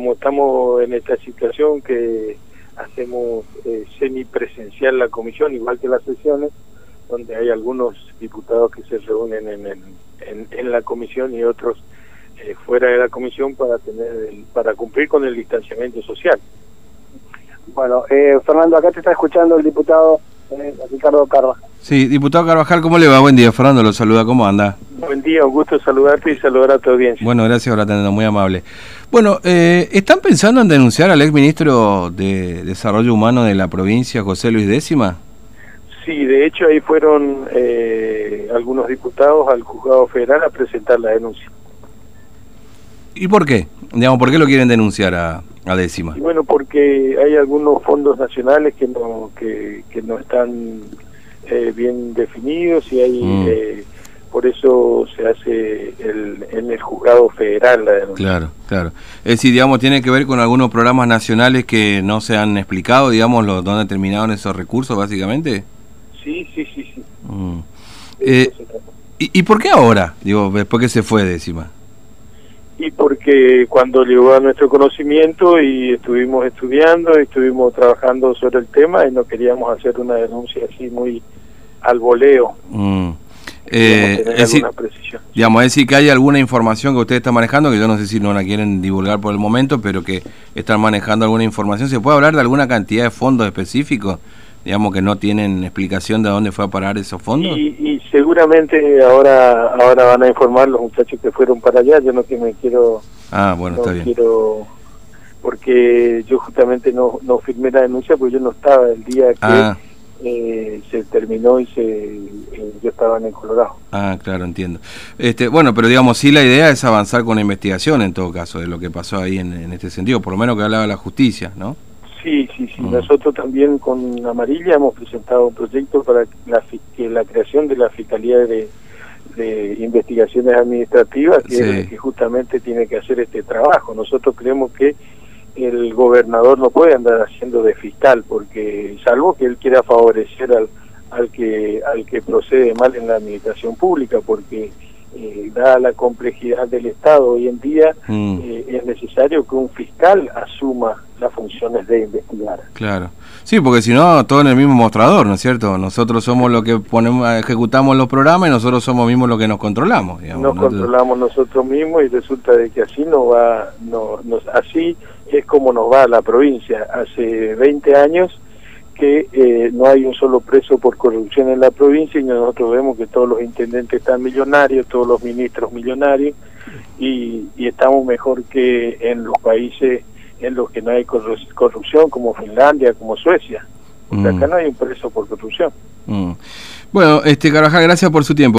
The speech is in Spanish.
como estamos en esta situación que hacemos eh, semipresencial la comisión, igual que las sesiones, donde hay algunos diputados que se reúnen en, en, en, la comisión y otros eh, fuera de la comisión para tener para cumplir con el distanciamiento social. Bueno, eh, Fernando, acá te está escuchando el diputado eh, Ricardo Carvajal. Sí, diputado Carvajal, ¿cómo le va? Buen día, Fernando, lo saluda, ¿cómo anda? Buen día, un gusto saludarte y saludar a tu audiencia. Bueno, gracias por atendernos, muy amable. Bueno, eh, ¿están pensando en denunciar al exministro de Desarrollo Humano de la provincia, José Luis Décima? Sí, de hecho ahí fueron eh, algunos diputados al juzgado federal a presentar la denuncia. ¿Y por qué? Digamos, ¿por qué lo quieren denunciar a, a Décima? Y bueno, porque hay algunos fondos nacionales que no que, que no están eh, bien definidos y hay mm. Por eso se hace el, en el juzgado federal la denuncia. Claro, claro. Es decir, digamos, tiene que ver con algunos programas nacionales que no se han explicado, digamos, los, dónde terminaron esos recursos, básicamente. Sí, sí, sí, sí. Mm. Eh, ¿y, ¿Y por qué ahora? Digo, después que se fue décima. Y porque cuando llegó a nuestro conocimiento y estuvimos estudiando, y estuvimos trabajando sobre el tema y no queríamos hacer una denuncia así muy al voleo. Mm. Eh, es decir, digamos, es decir, que hay alguna información que usted está manejando, que yo no sé si no la quieren divulgar por el momento, pero que están manejando alguna información. ¿Se puede hablar de alguna cantidad de fondos específicos, digamos, que no tienen explicación de dónde fue a parar esos fondos? Y, seguramente ahora ahora van a informar los muchachos que fueron para allá. Yo no que me quiero. Ah, bueno, está bien. Quiero, porque yo justamente no, no firmé la denuncia porque yo no estaba el día que. Ah eh, se terminó y se yo estaba en Colorado. Ah, claro, entiendo. Este, bueno, pero digamos, sí la idea es avanzar con la investigación en todo caso de lo que pasó ahí en, este sentido, por lo menos que hablaba la justicia, ¿no? Sí, sí, sí. Mm. Nosotros también con Amarilla hemos presentado un proyecto para la, que la creación de la Fiscalía de, Investigaciones Administrativas, que, que justamente tiene que hacer este trabajo. Nosotros creemos que el gobernador no puede andar haciendo de fiscal porque salvo que él quiera favorecer al, al que al que procede mal en la administración pública porque eh, dada la complejidad del Estado hoy en día mm. eh, es necesario que un fiscal asuma las funciones de investigar. Claro. Sí, porque si no, todo en el mismo mostrador, ¿no es cierto? Nosotros somos los que ponemos, ejecutamos los programas y nosotros somos mismos los que nos controlamos. nos controlamos nosotros mismos y resulta de que así no va, no, nos, así es como nos va la provincia. Hace 20 años que eh, no hay un solo preso por corrupción en la provincia y nosotros vemos que todos los intendentes están millonarios, todos los ministros millonarios y, estamos mejor que en los países en los que no hay corrupción como Finlandia, como Suecia. Porque mm. acá no hay un preso por corrupción. Mm. Bueno, este Carvajal, gracias por su tiempo.